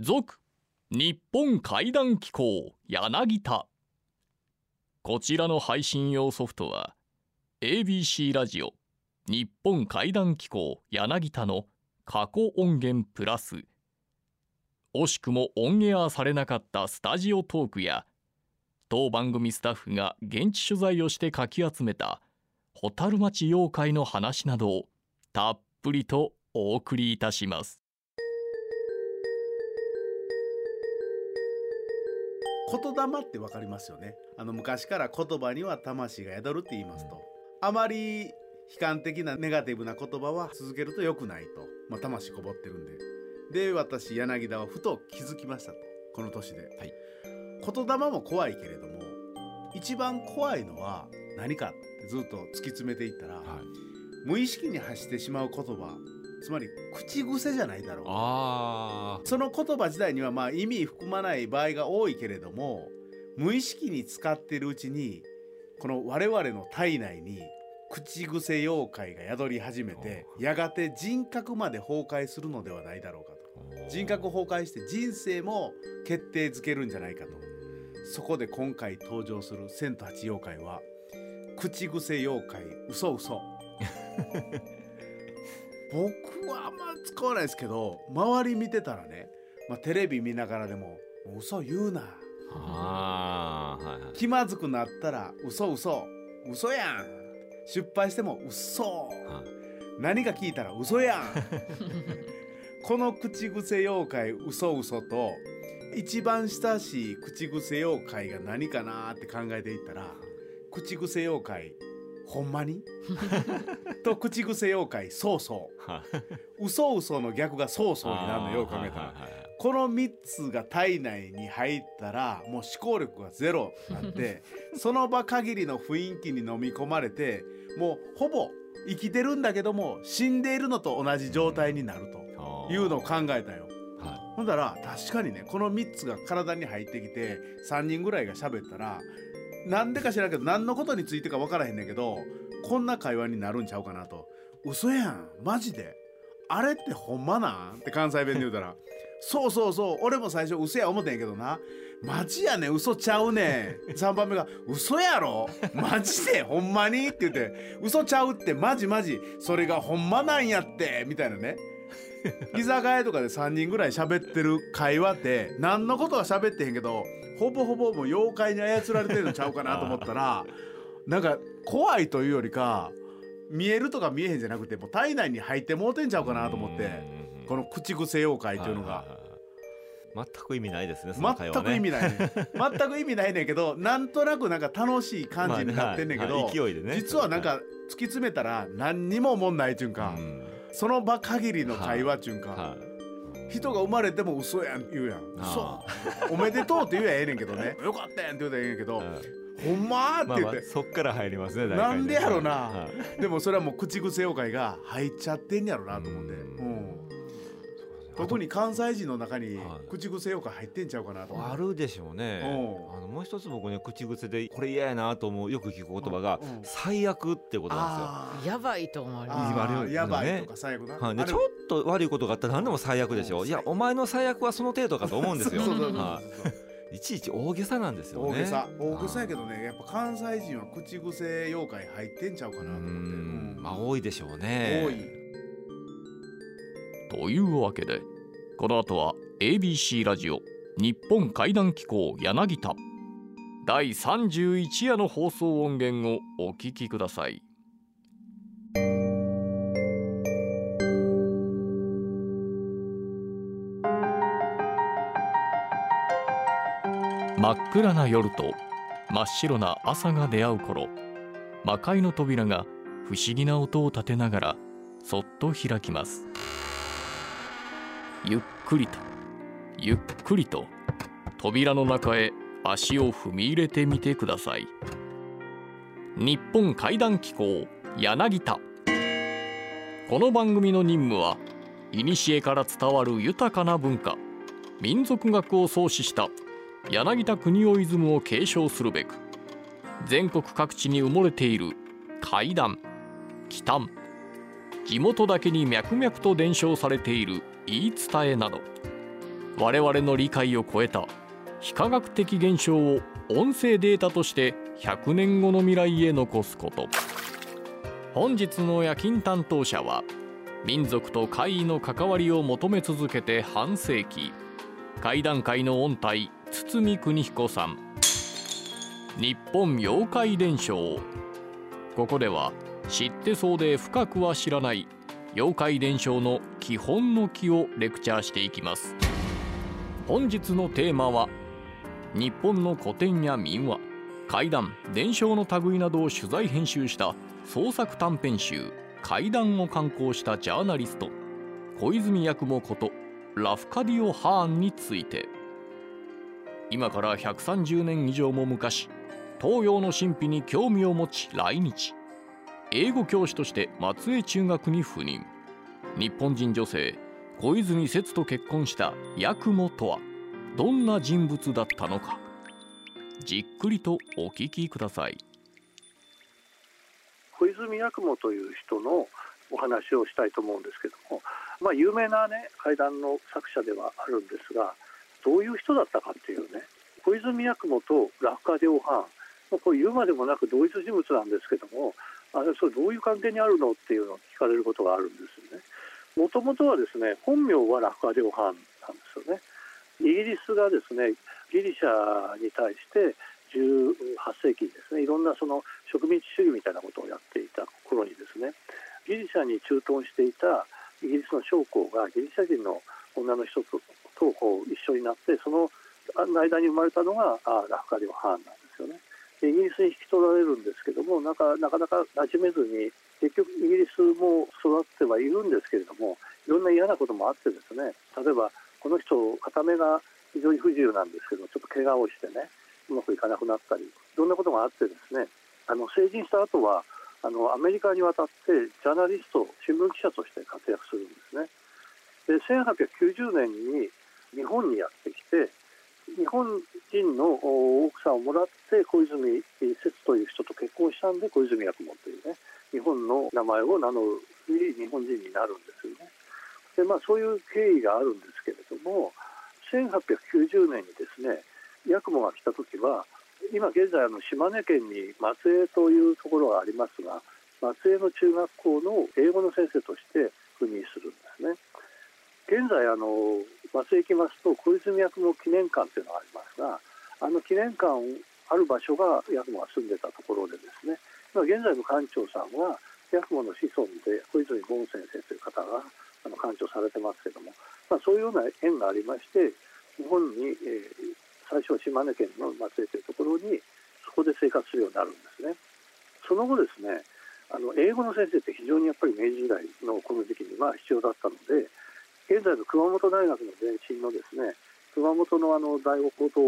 続日本怪談機構柳田。こちらの配信用ソフトは ABC ラジオ日本怪談機構柳田の過去音源プラス。惜しくもオンエアされなかったスタジオトークや当番組スタッフが現地取材をしてかき集めた蛍町妖怪の話などをたっぷりとお送りいたします。言霊ってわかりますよね。あの昔から言葉には魂が宿るって言いますと、あまり悲観的なネガティブな言葉は続けると良くないと、まあ、魂こぼってるんで。で私柳田はふと気づきましたと。この年で、はい、言霊も怖いけれども一番怖いのは何かってずっと突き詰めていったら、はい、無意識に発してしまう言葉つまり口癖じゃないだろうあその言葉自体にはまあ意味含まない場合が多いけれども無意識に使ってるうちにこの我々の体内に口癖妖怪が宿り始めてやがて人格まで崩壊するのではないだろうかと。人格崩壊して人生も決定づけるんじゃないかと。そこで今回登場する千と八妖怪は口癖妖怪嘘嘘 僕はあんま使わないですけど周り見てたらね、まあ、テレビ見ながらでも「嘘言うな」あ、はいはい、気まずくなったら「嘘嘘嘘やん」失敗しても「嘘、は何か聞いたら「嘘やん」この口癖妖怪嘘嘘と一番親しい口癖妖怪が何かなって考えていったら口癖妖怪ほんまに？と口癖妖怪そうそう。嘘嘘の逆がそうそうになるのよう考えたら。この3つが体内に入ったらもう思考力がゼロになって その場限りの雰囲気に飲み込まれてもうほぼ生きてるんだけども死んでいるのと同じ状態になるというのを考えたよ。はい、ほんだら確かにねこの3つが体に入ってきて3人ぐらいが喋ったらなんでか知らんけど何のことについてか分からへんねんけどこんな会話になるんちゃうかなと。嘘やん。マジで。あれってほんまなん？って関西弁で言うたら。そうそうそう。俺も最初嘘や思ってんけどな。マジやね嘘ちゃうねん。3番目が嘘やろ？マジで？ほんまに？って言って。嘘ちゃうって。マジマジ。それがほんまなんやって。みたいなね。居酒屋とかで3人ぐらい喋ってる会話って何のことは喋ってへんけどほぼほぼもう妖怪に操られてるのちゃうかなと思ったら なんか怖いというよりか見えるとか見えへんじゃなくてもう体内に入ってもうてんちゃうかなと思ってこの口癖妖怪っていうのが。全く意味ないですねね。全く意味ないね。全く意味ないねんけどなんとなくなんか楽しい感じになってんねんけど、勢いでね。実はなんか突き詰めたら何にも思んないっちゅうん。か、その場限りの会話っちゅうんか、人が生まれても嘘やん言うやん。嘘。おめでとうって言うやええねんけどね。よかったやんって言うたらええねんけど、ほんまって言って、まあまあ、そっから入りますねなんでやろな、でもそれはもう口癖妖怪が入っちゃってんやろなと思って、うん特に関西人の中に口癖妖怪入ってんちゃうかなと。あるでしょうね。あのもう一つ僕ね口癖でこれ嫌やなと思うよく聞く言葉が最悪ってことなんですよ。やばいと思われますやばいとか最悪な、はい、でちょっと悪いことがあったら何でも最悪でしょ。いやお前の最悪はその程度かと思うんですよ。い。ちいち大げさなんですよね。大げさ。大げさやけどねやっぱ関西人は口癖妖怪入ってんちゃうかなと思って。まあ多いでしょうね。多いというわけでこの後は ABC ラジオ日本怪談機構柳田。第31夜の放送音源をお聞きください。真っ暗な夜と真っ白な朝が出会う頃魔界の扉が不思議な音を立てながらそっと開きます。ゆっくりとゆっくりと扉の中へ足を踏み入れてみてください。日本怪談機構柳田。この番組の任務は古から伝わる豊かな文化民族学を創始した柳田国夫イズムを継承するべく全国各地に埋もれている怪談奇談地元だけに脈々と伝承されている言い伝えなど我々の理解を超えた非科学的現象を音声データとして100年後の未来へ残すこと。本日の夜勤担当者は民族と怪異の関わりを求め続けて半世紀。怪談界の音体堤邦彦さん。日本妖怪伝承。ここでは知ってそうで深くは知らない妖怪伝承の基本の木をレクチャーしていきます。本日のテーマは日本の古典や民話怪談伝承の類などを取材編集した創作短編集怪談を刊行したジャーナリスト小泉八雲ことラフカディオ・ハーンについて。今から130年以上も昔東洋の神秘に興味を持ち来日。英語教師として松江中学に赴任。日本人女性小泉節と結婚した八雲とはどんな人物だったのか。じっくりとお聞きください。小泉八雲という人のお話をしたいと思うんですけども、まあ、有名な、ね、怪談の作者ではあるんですがどういう人だったかっていうね小泉八雲とラッカデオハンこれ言うまでもなく同一人物なんですけどもあれそれどういう関係にあるのっていうのを聞かれることがあるんですよね。もともとはですね本名はラフカデオハンなんですよね。イギリスがですねギリシャに対して18世紀にですねいろんなその植民地主義みたいなことをやっていた頃にですねギリシャに駐屯していたイギリスの将校がギリシャ人の女の人と一緒になってその間に生まれたのがラフカデオハーンなんですよね。イギリスに引き取られるんですけどもなかなかなか馴染めずに結局イギリスも育ってはいるんですけれどもいろんな嫌なこともあってですね例えばこの人片目が非常に不自由なんですけどちょっと怪我をしてねうまくいかなくなったりいろんなことがあってですねあの成人した後はあのアメリカに渡ってジャーナリスト新聞記者として活躍するんですね。で1890年に日本にやってきて日本人の奥さんをもらって小泉節という人と結婚したんで小泉八雲というね日本の名前を名乗る日本人になるんですよね。でまあそういう経緯があるんですけれども1890年にですね八雲が来た時は今現在あの島根県に松江というところがありますが松江の中学校の英語の先生として赴任するんですね。現在あの松江行きますと小泉八雲記念館というのがありますがあの記念館ある場所が八雲が住んでたところでですね現在の館長さんは八雲の子孫で小泉権先生という方があの館長されてますけども、まあ、そういうような縁がありまして日本に、えー、最初は島根県の松江というところにそこで生活するようになるんですね。その後ですねあの英語の先生って非常にやっぱり明治時代のこの時期には必要だったので現在の熊本大学の前身のですね熊本のあの第五高等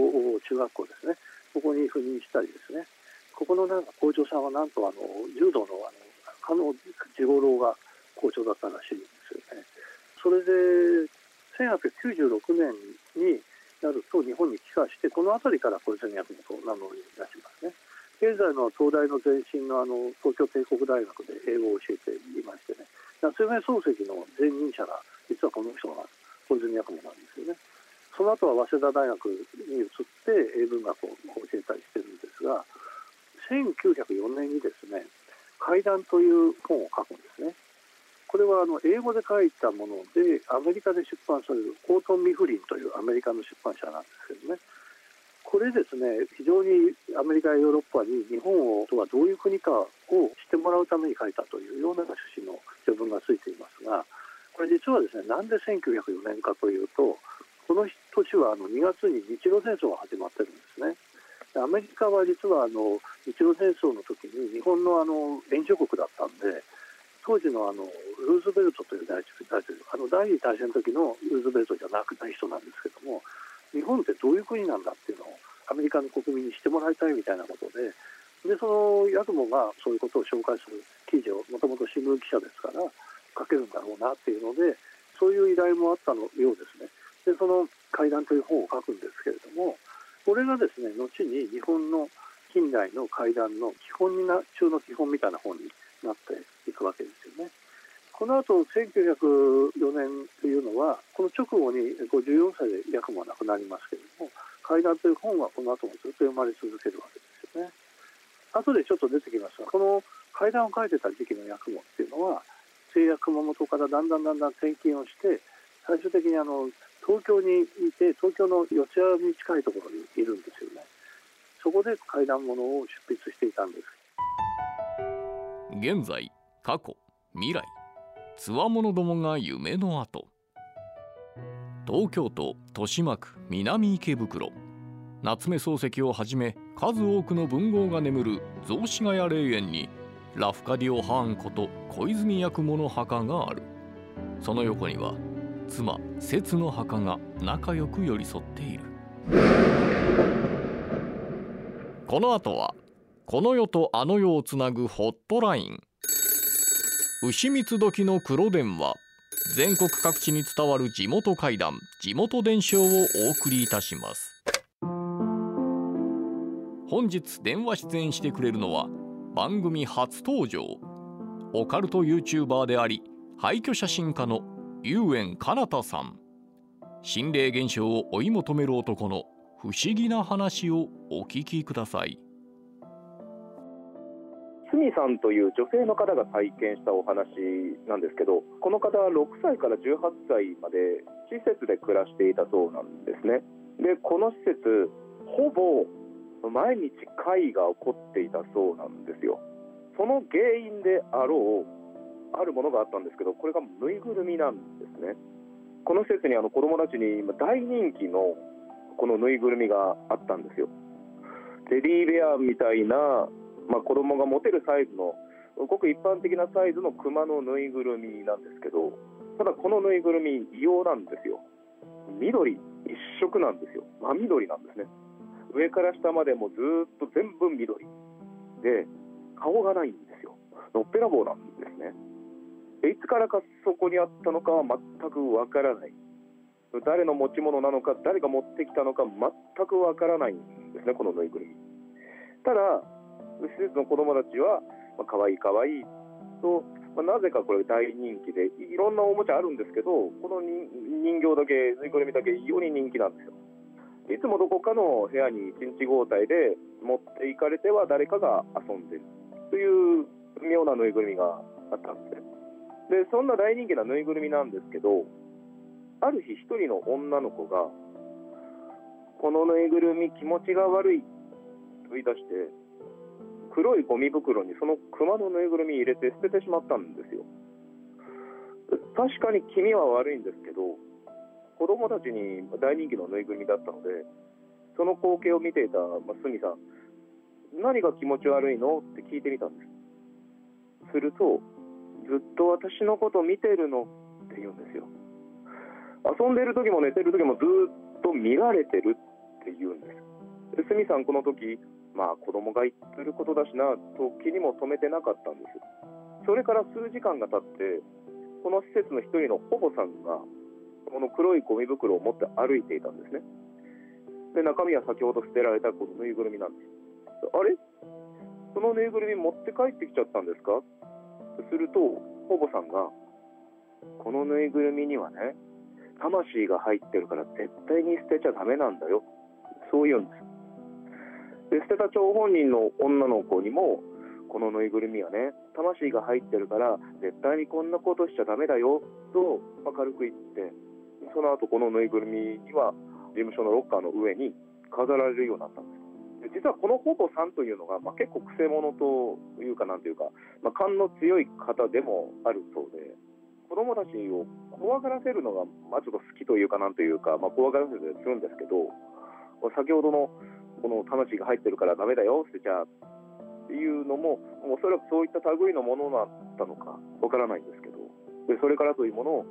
中学校ですねここに赴任したりですねここのなんか校長さんはなんとあの柔道のあの加納次五郎が校長だったらしいんですよね。それで1896年になると日本に帰化してこの辺りから小泉役と名乗り出しますね。現在の東大の前身のあの東京帝国大学で英語を教えていましてね夏目漱石の前任者が実はこの人が小泉八雲なんですよね。その後は早稲田大学に移って英文学を教えたりしてるんですが1904年にですね「怪談」という本を書くんですね。これはあの英語で書いたものでアメリカで出版されるコートン・ミフリンというアメリカの出版社なんですけどねこれですね非常にアメリカやヨーロッパに日本をとはどういう国かを知ってもらうために書いたというような趣旨の序文がついていますがこれ実はですねなんで1904年かというとこの年はあの2月に日露戦争が始まってるんですね。アメリカは実はあの日露戦争の時に日本のあの援助国だったんで当時のあのルーズベルトという大統領あの第二次大戦の時のルーズベルトじゃなくない人なんですけども日本ってどういう国なんだっていうのをアメリカの国民にしてもらいたいみたいなことででそのヤクモがそういうことを紹介する記事をもともと新聞記者ですから書けるんだろうなっていうのでそういう依頼もあったのようですねでその「怪談」という本を書くんですけれどもこれがですね後に日本の近代の怪談の基本にな中の基本みたいな本になっていくわけですよね。この後1904年というのはこの直後に54歳でヤクモは亡くなりますけれども怪談という本はこの後もずっと読まれ続けるわけですよね。後でちょっと出てきますがこの怪談を書いてた時期のヤクモっていうのは製薬熊本からだんだんだんだん転勤をして最終的にあの東京にいて東京の四谷に近いところにいるんですよね。そこで怪談物を執筆していたんです。現在過去未来つわものどもが夢の後。東京都豊島区南池袋。夏目漱石をはじめ数多くの文豪が眠る雑司ヶ谷霊園にラフカディオ・ハーンこと小泉八雲の墓がある。その横には妻節の墓が仲良く寄り添っている。この後はこの世とあの世をつなぐホットライン。牛蜜時の黒電話。全国各地に伝わる地元怪談。地元伝承をお送りいたします。本日電話出演してくれるのは番組初登場。オカルト YouTuber であり廃墟写真家の遊園かなたさん。心霊現象を追い求める男の不思議な話をお聞きください。スミさんという女性の方が体験したお話なんですけどこの方は6歳から18歳まで施設で暮らしていたそうなんですね。でこの施設ほぼ毎日怪異が起こっていたそうなんですよ。その原因であろうあるものがあったんですけどこれがぬいぐるみなんですね。この施設にあの子供たちに大人気のこのぬいぐるみがあったんですよ。テディベアみたいなまあ、子供が持てるサイズのごく一般的なサイズのクマのぬいぐるみなんですけどただこのぬいぐるみ異様なんですよ。緑一色なんですよ。真緑なんですね。上から下までもずっと全部緑。で顔がないんですよ。のっぺらぼうなんですね。でいつからかそこにあったのかは全くわからない。誰の持ち物なのか誰が持ってきたのか全くわからないんですねこのぬいぐるみ。ただ施設の子どもたちは、まあ、かわいいかわいいと、まあ、なぜかこれ大人気でいろんなおもちゃあるんですけどこの人形だけぬいぐるみだけ異様に人気なんですよ。いつもどこかの部屋に1日交代で持っていかれては誰かが遊んでるという妙なぬいぐるみがあったんですね。でそんな大人気なぬいぐるみなんですけどある日一人の女の子がこのぬいぐるみ気持ちが悪いと言い出して黒いゴミ袋にその熊のぬいぐるみ入れて捨ててしまったんですよ。確かに気味は悪いんですけど子供たちに大人気のぬいぐるみだったのでその光景を見ていた、まあ、さん何が気持ち悪いの？って聞いてみたんです。するとずっと私のこと見てるの？って言うんですよ。遊んでる時も寝てる時もずっと見られてるって言うんです。でスミさんこの時まあ子供が言ってることだしなと気にも留めてなかったんです。それから数時間が経ってこの施設の一人の保母さんがこの黒いゴミ袋を持って歩いていたんですね。で中身は先ほど捨てられたこのぬいぐるみなんです。あれ？そのぬいぐるみ持って帰ってきちゃったんですか？すると保母さんがこのぬいぐるみにはね魂が入ってるから絶対に捨てちゃダメなんだよ。そう言うんです。で捨てた張本人の女の子にもこのぬいぐるみはね魂が入ってるから絶対にこんなことしちゃダメだよと軽く言ってその後このぬいぐるみには事務所のロッカーの上に飾られるようになったんです。実はこの保母さんというのが、まあ、結構くせ者というかなんていうか、まあ、勘の強い方でもあるそうで子供たちを怖がらせるのが、まあ、ちょっと好きというかなんというか、まあ、怖がらせたりするんですけど先ほどのこの魂が入ってるからダメだよ捨てちゃっていうのもおそらくそういった類のものだったのかわからないんですけど。でそれからというものを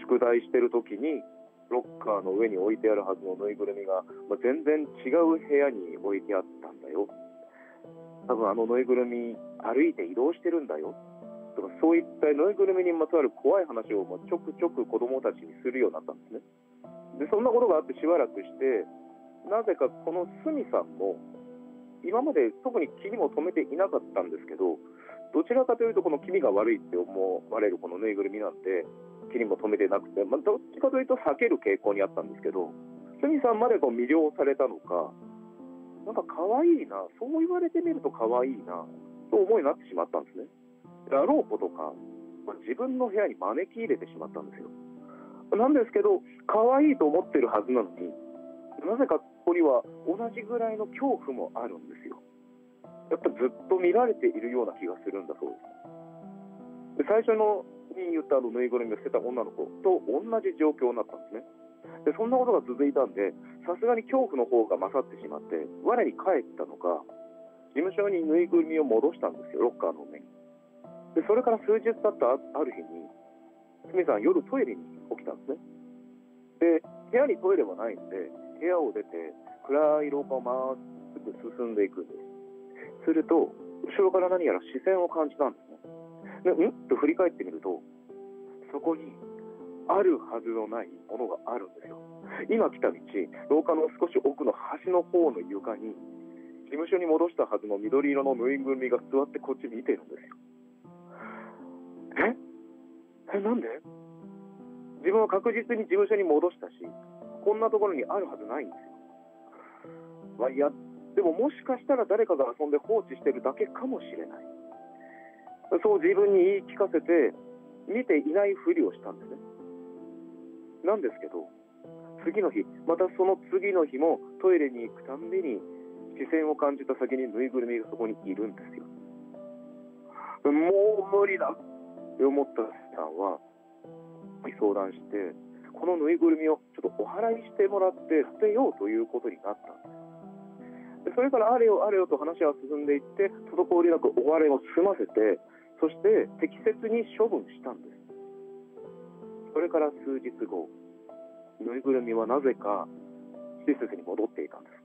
宿題してる時にロッカーの上に置いてあるはずのぬいぐるみが、まあ、全然違う部屋に置いてあったんだよ。多分あのぬいぐるみ歩いて移動してるんだよ。とかそういったぬいぐるみにまつわる怖い話をまちょくちょく子供たちにするようになったんですね。でそんなことがあってしばらくしてなぜかこのスミさんも今まで特に気にも留めていなかったんですけどどちらかというとこの気味が悪いって思われるこのぬいぐるみなんで気にも留めてなくて、まあ、どっちかというと避ける傾向にあったんですけど鷲見さんまでこう魅了されたのかなんか可愛いなそう言われてみると可愛いなと思いになってしまったんですね。あろうことか、まあ、自分の部屋に招き入れてしまったんですよ。なんですけど可愛いと思ってるはずなのになぜかここには同じぐらいの恐怖もあるんですよ。やっぱずっと見られているような気がするんだそうです。で最初のに言ったあのぬいぐるみを捨てた女の子と同じ状況になったんですね。でそんなことが続いたんでさすがに恐怖の方が勝ってしまって我に返ったのか事務所にぬいぐるみを戻したんですよロッカーの上に。でそれから数日経ったある日に鷲見さん夜トイレに起きたんですね。で部屋にトイレはないので部屋を出て暗い廊下をまっすぐ進んでいくんです。すると後ろから何やら視線を感じたんですねでん？と振り返ってみるとそこにあるはずのないものがあるんですよ。今来た道廊下の少し奥の端の方の床に事務所に戻したはずの緑色のぬいぐるみが座ってこっち見てるんですよ。え？えなんで？自分は確実に事務所に戻したしこんなところにあるはずないんですよ、まあ、いやでももしかしたら誰かが遊んで放置してるだけかもしれない。そう自分に言い聞かせて見ていないふりをしたんですね。なんですけど次の日またその次の日もトイレに行くたんびに視線を感じた先にぬいぐるみがそこにいるんですよ。もう無理だって思ったさんは相談してこのぬいぐるみをちょっとお払いしてもらって捨てようということになったんです。それからあれよあれよと話は進んでいって滞りなくお笑いを済ませてそして適切に処分したんです。それから数日後ぬいぐるみはなぜか施設に戻っていたんです。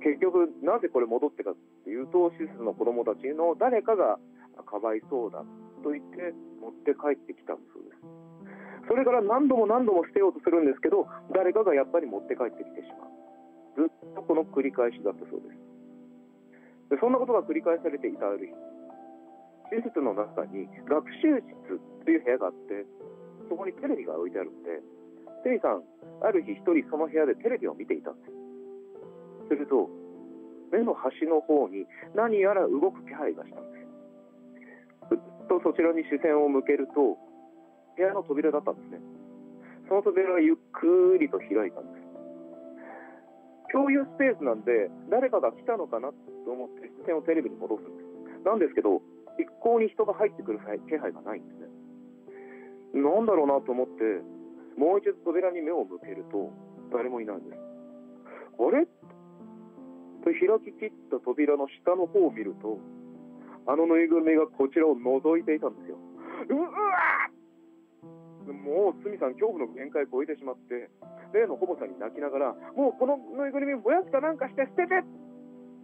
結局なぜこれ戻ってかっていうと施設の子どもたちの誰かがかわいそうだと言って持って帰ってきたんだそうです。それから何度も何度も捨てようとするんですけど誰かがやっぱり持って帰ってきてしまう。ずっとこの繰り返しだったそうです。でそんなことが繰り返されていたある日施設の中に学習室という部屋があってそこにテレビが置いてあるんでテリーさんある日一人その部屋でテレビを見ていたんです。すると目の端の方に何やら動く気配がしたんです。ずっとそちらに視線を向けると部屋の扉だったんですね。その扉がゆっくりと開いたんです。共有スペースなんで誰かが来たのかなと思って視線をテレビに戻すんです。なんですけど一向に人が入ってくる気配がないんですね。なんだろうなと思ってもう一度扉に目を向けると誰もいないんです。あれ？と開ききった扉の下の方を見るとあのぬいぐるみがこちらを覗いていたんですよ。うわもう鷲見さん恐怖の限界を超えてしまって例の保母さんに泣きながらもうこのぬいぐるみ燃やすかなんかして捨ててっ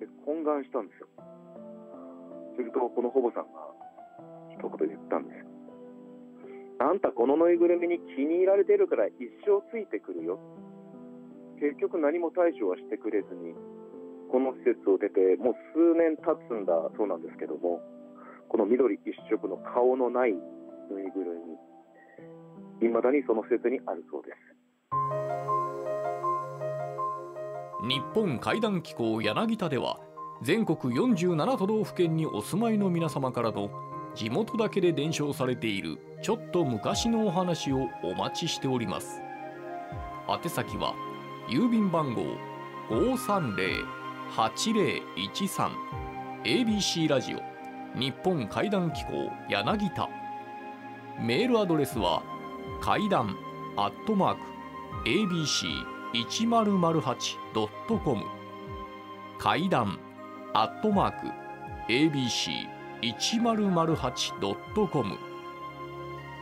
て懇願したんですよ。するとこの保母さんが一言言ったんで。すあんたこのぬいぐるみに気に入られてるから一生ついてくるよ。結局何も対処はしてくれずにこの施設を出てもう数年経つんだそうなんですけども。この緑一色の顔のないぬいぐるみ。いまだにその施設にあるそうです。日本怪談機構柳田では全国47都道府県にお住まいの皆様からの地元だけで伝承されているちょっと昔のお話をお待ちしております。宛先は郵便番号530-8013 ABC ラジオ日本怪談機構柳田。メールアドレスは怪談アットマーク ABC1008.com 怪談アットマーク ABC1008.com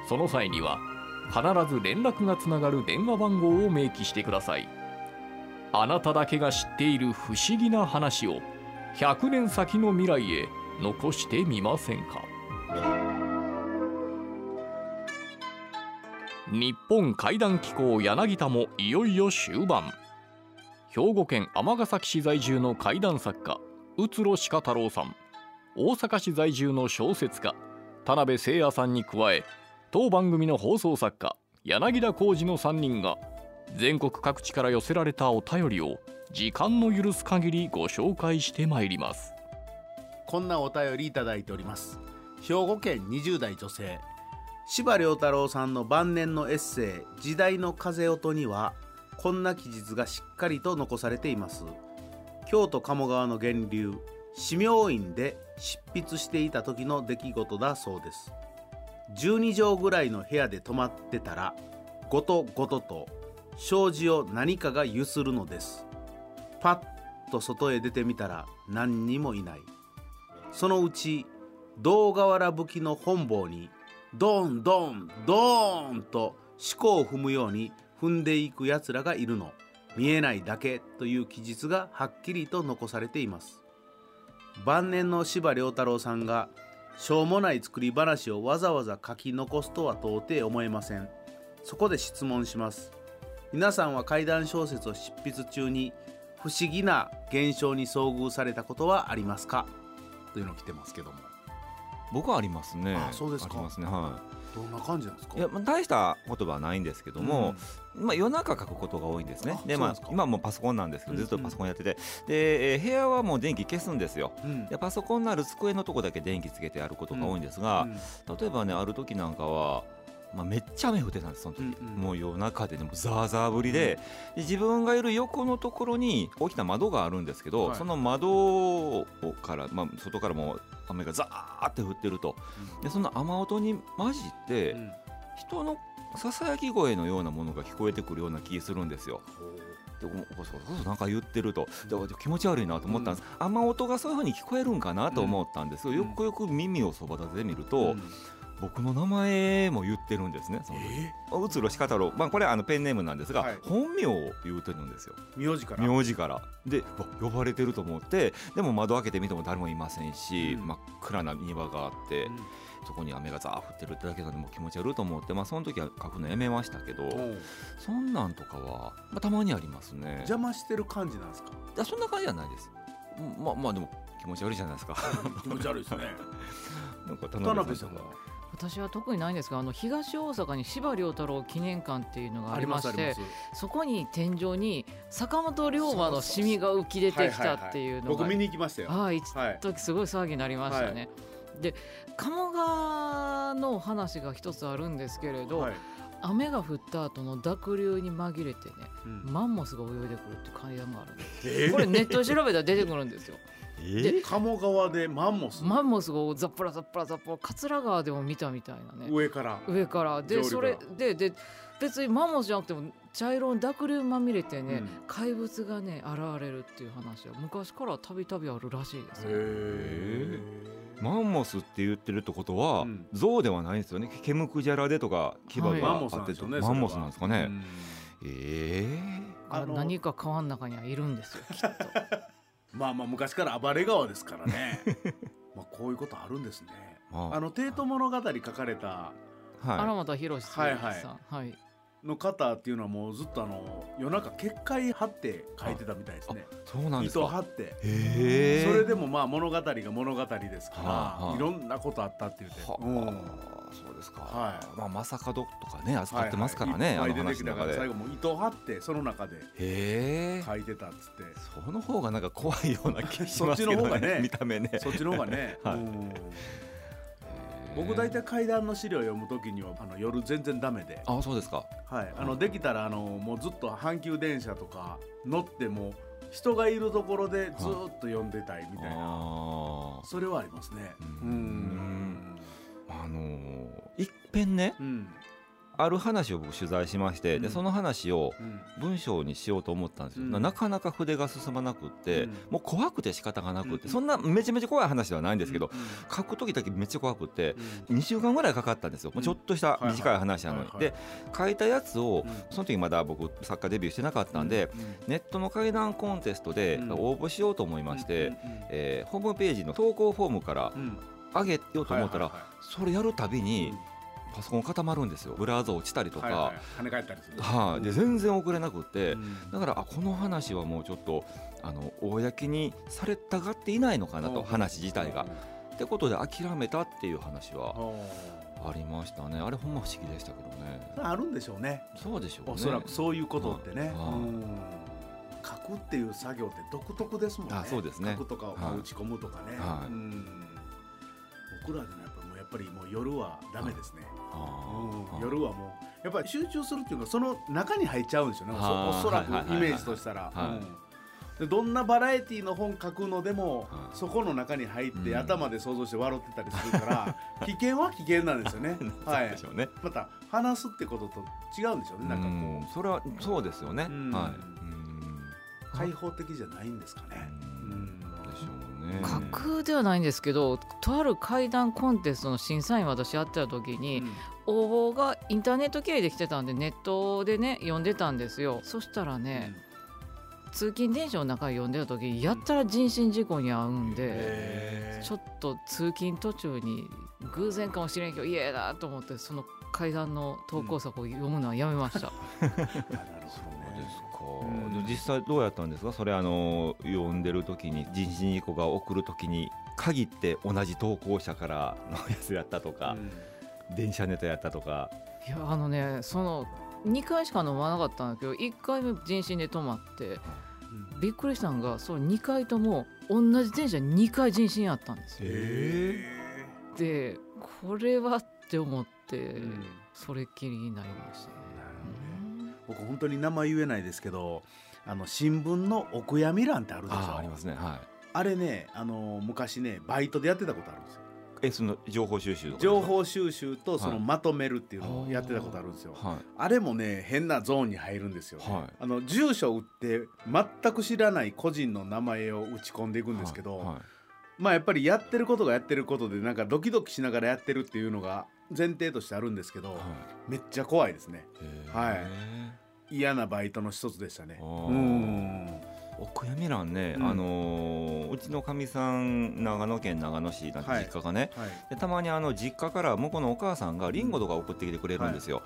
その際には必ず連絡がつながる電話番号を明記してください。あなただけが知っている不思議な話を100年先の未来へ残してみませんか？日本怪談機構柳田もいよいよ終盤。兵庫県尼崎市在住の怪談作家宇津呂鹿太郎さん。大阪市在住の小説家田辺誠也さんに加え当番組の放送作家柳田浩二の3人が全国各地から寄せられたお便りを時間の許す限りご紹介してまいります。こんなお便りいただいております。兵庫県20代女性司良太郎さんの晩年のエッセイ「時代の風音」にはこんな記述がしっかりと残されています。京都鴨川の源流寺明院で執筆していた時の出来事だそうです。12畳ぐらいの部屋で泊まってたらごとごとと障子を何かがゆするのです。パッと外へ出てみたら何にもいない。そのうち胴瓦吹きの本坊にドンドンドーンと四股を踏むように踏んでいくやつらがいるの。見えないだけという記述がはっきりと残されています。晩年の司馬太郎さんがしょうもない作り話をわざわざ書き残すとは到底思えません。そこで質問します。皆さんは怪談小説を執筆中に不思議な現象に遭遇されたことはありますか？というのを来てますけども。僕はありますね。あそうですか。ありますね。はいどんな感じなんですか？いや、まあ、大したことはないんですけども、うん、まあ、夜中書くことが多いんですね。でまあ今もパソコンなんですけどずっとパソコンやってて、うんうん、で、えー、部屋はもう電気消すんですよ、うん、でパソコンのある机のとこだけ電気つけてやることが多いんですが、うん、例えばねある時なんかはまあ、めっちゃ雨降ってたんですその時、うんうん、もう夜中で、ね、もザーザー降りでで自分がいる横のところに大きな窓があるんですけど、はい、その窓から、まあ、外からも雨がザーって降ってると、うん、でその雨音に混じって、うん、人のささやき声のようなものが聞こえてくるような気するんですよ。でそうなんか言ってると。気持ち悪いなと思ったんです、うん、雨音がそういうふうに聞こえるんかなと思ったんですけど、よくよく耳をそば立ててみると、僕の名前も言ってるんですね。その宇津呂鹿太郎、まあこれあのペンネームなんですが、はい、本名を言うてるんですよ。名字から？名字から。で、呼ばれてると思って、でも窓開けてみても誰もいませんし、うん、真っ暗な庭があって。うん、そこに雨がザー降ってるってだけなのでも気持ち悪いと思って、まあ、その時は書くのやめましたけどそんなんとかは、まあ、たまにありますね。邪魔してる感じなんですか？いやそんな感じじゃないです。まあまあでも気持ち悪いじゃないですか。気持ち悪いですね。なんか田辺さんが私は特にないんですがあの東大阪に司馬遼太郎記念館っていうのがありましてそこに天井に坂本龍馬のシミが浮き出てきたっていうのが僕見に行きましたよ。はい一時すごい騒ぎになりましたね、はい、で鴨川の話が一つあるんですけれど、はい。雨が降った後の濁流に紛れてね、うん、マンモスが泳いでくるって階段があるんです、えー、これネットで調べたら出てくるんですよで鴨川でマンモス？マンモスがザップラザップラザップラ桂川でも見たみたいなね。上から。上から。でそれでで別にマンモスじゃなくても茶色の濁流まみれてね、うん、怪物がね現れるっていう話は昔からたびたびあるらしいですね。マンモスって言ってるってことは、うん、象ではないんですよね。ケムクジャラでとか牙があって、は。い、マンモスなんですかね。ええー、何か川の中にはいるんですよきっと。まあまあ昔から暴れ川ですからね。まあこういうことあるんですね。あの帝都物語書かれた、はい、荒俣宏さん、はいはい、はいの方っていうのはもうずっとあの夜中結界張って書いてたみたいですね。そうなんですか。糸張って。それでもまあ物語が物語ですから、はあはあ、いろんなことあったって言って。はあ、うん。そうですか、はい、まあ正門とかね扱ってますからね、はいはい、あの話の中で。最後も糸を張ってその中で書いてたっつって。その方がなんか怖いような気がしますけどねね。見た目ね。そっちの方がね、はい、僕大体階段の資料を読むときにはあの夜全然ダメで。あそうですか。はい。あのできたらあのもうずっと阪急電車とか乗っても人がいるところでずっと読んでたいみたいな、それはありますね。うん。あのー、いっぺんね、うん、ある話を僕取材しまして、うん、でその話を文章にしようと思ったんですよ、うん、なかなか筆が進まなくって、うん、もう怖くて仕方がなくって、そんなめちゃめちゃ怖い話ではないんですけど、書く時だけめっちゃ怖くって、2週間ぐらいかかったんですよ、もうちょっとした短い話なのに、で書いたやつをその時まだ僕作家デビューしてなかったんで、ネットの怪談コンテストで応募しようと思いまして、えー、ホームページの投稿フォームから上げようと思ったら、それやるたびに、パソコン固まるんですよ。ブラウザ落ちたりとか、はいはい、跳ね返ったりする、はい、で全然遅れなくて、うん、だからあこの話はもうちょっとあの公にされたがっていないのかなと、話自体が。ってことで諦めたっていう話はありましたね。あれほんま不思議でしたけどね。あるんでしょうね。そうでしょう、ね、おそらくそういうことってね、書くっていう作業って独特ですもんね。あそうですね。書くとか打ち込むとかね、はい、うん。僕らでもやっぱもうやっぱりもう夜はダメですね、うん、夜はもうやっぱり集中するっていうかその中に入っちゃうんですよね。おそらくイメージとしたら。どんなバラエティーの本書くのでも、そこの中に入って、頭で想像して笑ってたりするから 危険は危険なんですよね。はい、ね、また話すってことと違うんでしょうね。なんかこう。それはそうですよね。はい、開放的じゃないんですかね。ね。架空ではないんですけどとある怪談コンテストの審査員私やってた時に、うん、応募がインターネット経由で来てたんでネットでね読んでたんですよ。そしたらね、うん、通勤電車の中で読んでた時やったら人身事故に遭うんで、ちょっと通勤途中に偶然かもしれんけど嫌だと思ってその階段の投稿作を読むのはやめました。なるほどね、実際どうやったんですか？それあの読んでる時に人身事故が起こる時に限って同じ投稿者からのやつやったとか、うん。電車ネタやったとか。いやあのねその2回しか飲まなかったんだけど1回目人身で止まって、うん、びっくりしたのがその2回とも同じ電車2回人身やったんですよ。でこれはって思って、うん、それっきりになりましたね。僕本当に名前言えないですけどあの新聞のお悔やみ欄ってあるでしょ？ありますね。はい。あれねあの昔ねバイトでやってたことあるんですよ。えその情報収集情報収集とそのまとめるっていうのをやってたことあるんですよ、はい、あれもね変なゾーンに入るんですよ、ね、はい、あの住所を打って全く知らない個人の名前を打ち込んでいくんですけど、はい、まあやっぱりやってることがやってることでなんかドキドキしながらやってるっていうのが前提としてあるんですけど、めっちゃ怖いですね。はい。嫌なバイトの一つでしたね。うん。お悔やみ欄ね、うん、あのー、うちのかみさん長野県長野市なんて実家がね、はい。はい、でたまにあの実家から向こうのお母さんがりんごとか送ってきてくれるんですよ、はい、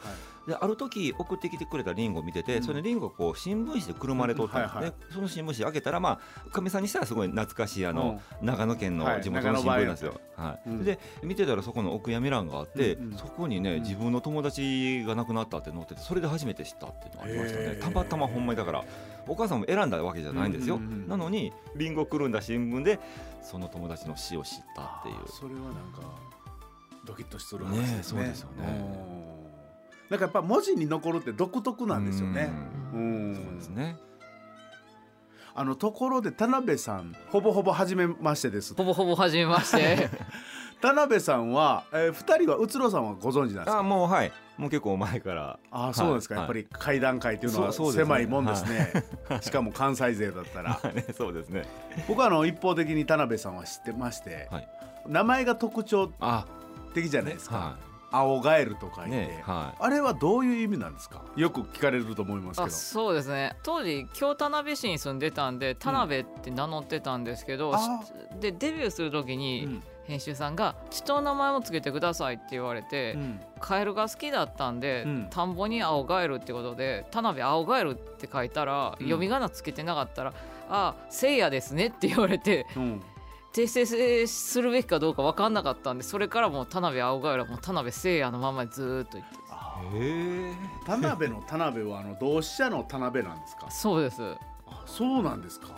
である時送ってきてくれたりんごを見てて、うん、それりんごこう新聞紙でくるまれとったんですね、うん、その新聞紙開けたらまあかみさんにしたらすごい懐かしいあの、長野県の地元の新聞なんですよ、はい。で見てたらそこのお悔やみ欄があって、そこにね自分の友達が亡くなったって載っててそれで初めて知ったっていうのがありましたね。たまたまほんまにだからお母さんも選んだわけじゃないんですよ、なのにりんごくるんだ新聞でその友達の死を知ったっていう。それはなんかドキッとする話ですね。ねそうですよねなんかやっぱ文字に残るって独特なんですよね。うん。そうですね。あのところで田辺さんほぼほぼ初めましてです。ほぼほぼ初めまして。田辺さんは、えー、2人はうつろさんはご存知なんですか？あもうはい。もう結構前から。あそうですか、はい、やっぱり階段階っていうのは狭いもんですね、はい、しかも関西勢だったら、ね、そうですね。僕はあの一方的に田辺さんは知ってまして、はい、名前が特徴的じゃないですか、ね青ガエルと書いて、ねはい、あれはどういう意味なんですか？よく聞かれると思いますけど。そうですね。当時京田辺市に住んでたんで田辺って名乗ってたんですけど、うん、でデビューする時に、うん。編集さんが「血の名前もつけてください」って言われて、うん、カエルが好きだったんで、うん、田んぼに青ガエルってことで田辺青ガエルって書いたら、うん、読み仮名つけてなかったら「ああせいやですね」って言われて。訂正するべきかどうか分かんなかったんでそれからもう田辺青ガエルはもう田辺せいやのままずっと言ってへえ田辺の田辺はあの同志社の田辺なんですか？そうです。あそうなんですか。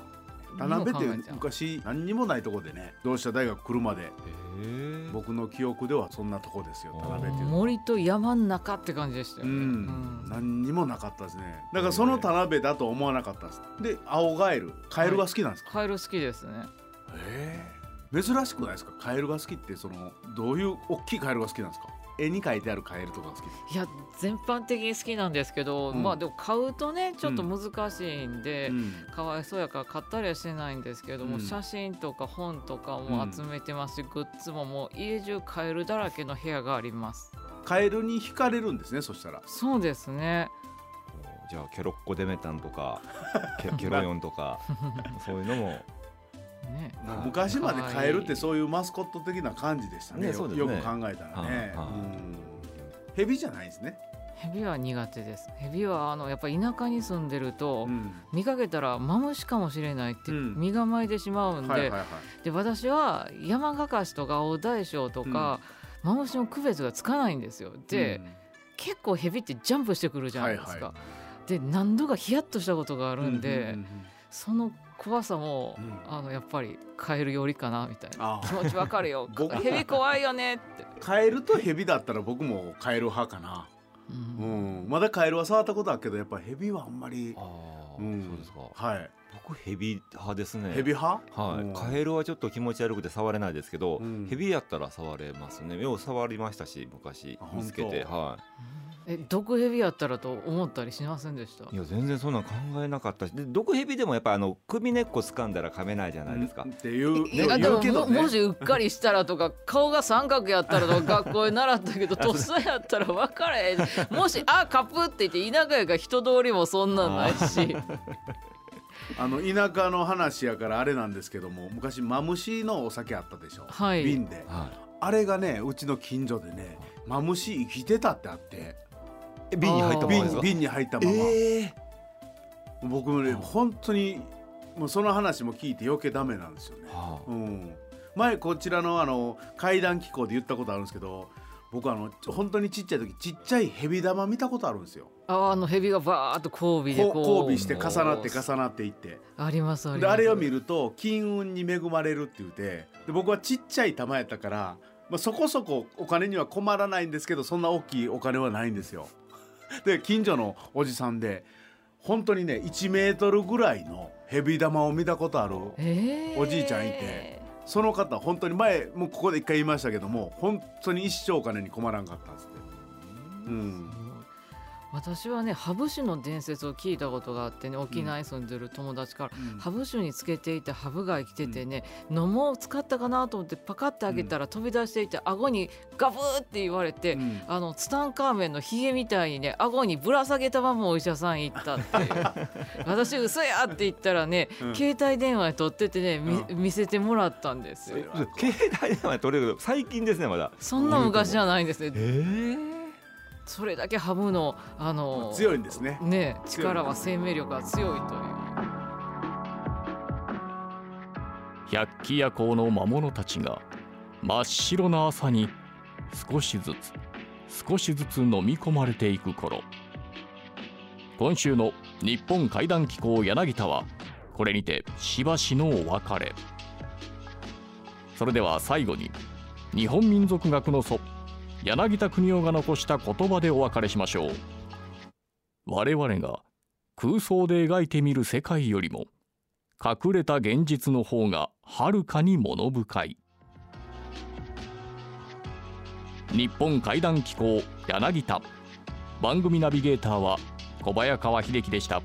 田辺って昔何にもないとこでね同志社大学来るまで僕の記憶ではそんなとこですよ田辺っていう森と山ん中って感じでしたよね、うん、うん、何にもなかったですね。だからその田辺だと思わなかったです。で青ガエルカエルが好きなんですか、カエル好きですねへえ珍しくないですか？カエルが好きってそのどういう大きいカエルが好きなんですか？絵に描いてあるカエルとか好きいや全般的に好きなんですけど、うん、まあでも買うとねちょっと難しいんで、うん、かわいそうやから買ったりはしてないんですけども、うん、写真とか本とかも集めてますし、グッズももう家中カエルだらけの部屋があります。カエルに惹かれるんですねそしたら。そうですね。じゃあケロッコデメタンとかケケロヨンとか そういうのもね、昔までカエルってそういうマスコット的な感じでしたね、ねね、よく考えたらね、はは蛇じゃないですね。蛇は苦手です。蛇はあのやっぱ田舎に住んでると、うん、見かけたらマムシかもしれないって身構えてしまうんで,、で私は山かかしとか青大将とか、うん、マムシの区別がつかないんですよ。で、うん、結構蛇ってジャンプしてくるじゃないですか、はいはい、で何度かヒヤッとしたことがあるんで、その怖さも、うん、あのやっぱりカエルよりかなみたいな。気持ちわかるよ。蛇怖いよねって。カエルと蛇だったら僕もカエル派かな。うん、まだカエルは触ったことあるけどやっぱヘビはあんまり。あ、うん、そうですか。はい。僕ヘビ派ですね。ヘビ派？はい、カエルはちょっと気持ち悪くて触れないですけど、うん、ヘビやったら触れますね。よう触りましたし昔見つけてはいえ毒蛇やったらと思ったりしませんでした？いや全然そんな考えなかったし。で毒蛇でもやっぱあの首根っこ掴んだら噛めないじゃないですか。っていう、ね、でもももしうっかりしたらとか顔が三角やったらとか 学校で習ったけどとっさやったら分かれへんもし「あカプ」って言って田舎やから人通りもそんなんないし。あの田舎の話やからあれなんですけども昔マムシのお酒あったでしょ、はい、瓶で、はい、あれがねうちの近所でねマムシ生きてたってあって瓶に入ったまま瓶瓶に入ったまま、えー、僕ね本当にもうその話も聞いて余計ダメなんですよね、はあ、うん、前こちらのあの階段機構で言ったことあるんですけど僕あの本当にちっちゃい時ちっちゃい蛇玉見たことあるんですよ。ああの蛇がバーッと交尾でこう交尾して重なって重なっていって。ありますあります。であれを見ると金運に恵まれるって言ってで僕はちっちゃい玉やったから、まあ、そこそこお金には困らないんですけどそんな大きいお金はないんですよ で近所のおじさんで本当にね1メートルぐらいのヘビ玉を見たことあるおじいちゃんいて、その方本当に前もうここで一回言いましたけども本当に一生お金に困らんかったんですって。うん私はねハブ酒の伝説を聞いたことがあってね沖縄に住んでる友達から、うん、ハブ酒につけていたハブが生きててね、うん、飲もう使ったかなと思ってパカッて開けたら飛び出していて顎にガブーって言われて、うん、あのツタンカーメンのヒゲみたいにね顎にぶら下げたままお医者さん行ったっていう。私嘘やって言ったらね、携帯電話に撮っててね、見せてもらったんですよ。携帯電話に撮れる最近ですねまだ。そんな昔じゃないんですね。えーそれだけハムのあの強いんですね。ね力は生命力が強いという百鬼夜行の魔物たちが真っ白な朝に少しずつ少しずつ飲み込まれていく頃。今週の日本怪談機構柳田はこれにてしばしのお別れ。それでは最後に日本民族学の祖柳田国夫が残した言葉でお別れしましょう。我々が空想で描いてみる世界よりも隠れた現実の方がはるかに物深い。日本怪談機構柳田。番組ナビゲーターは小早川秀樹でした。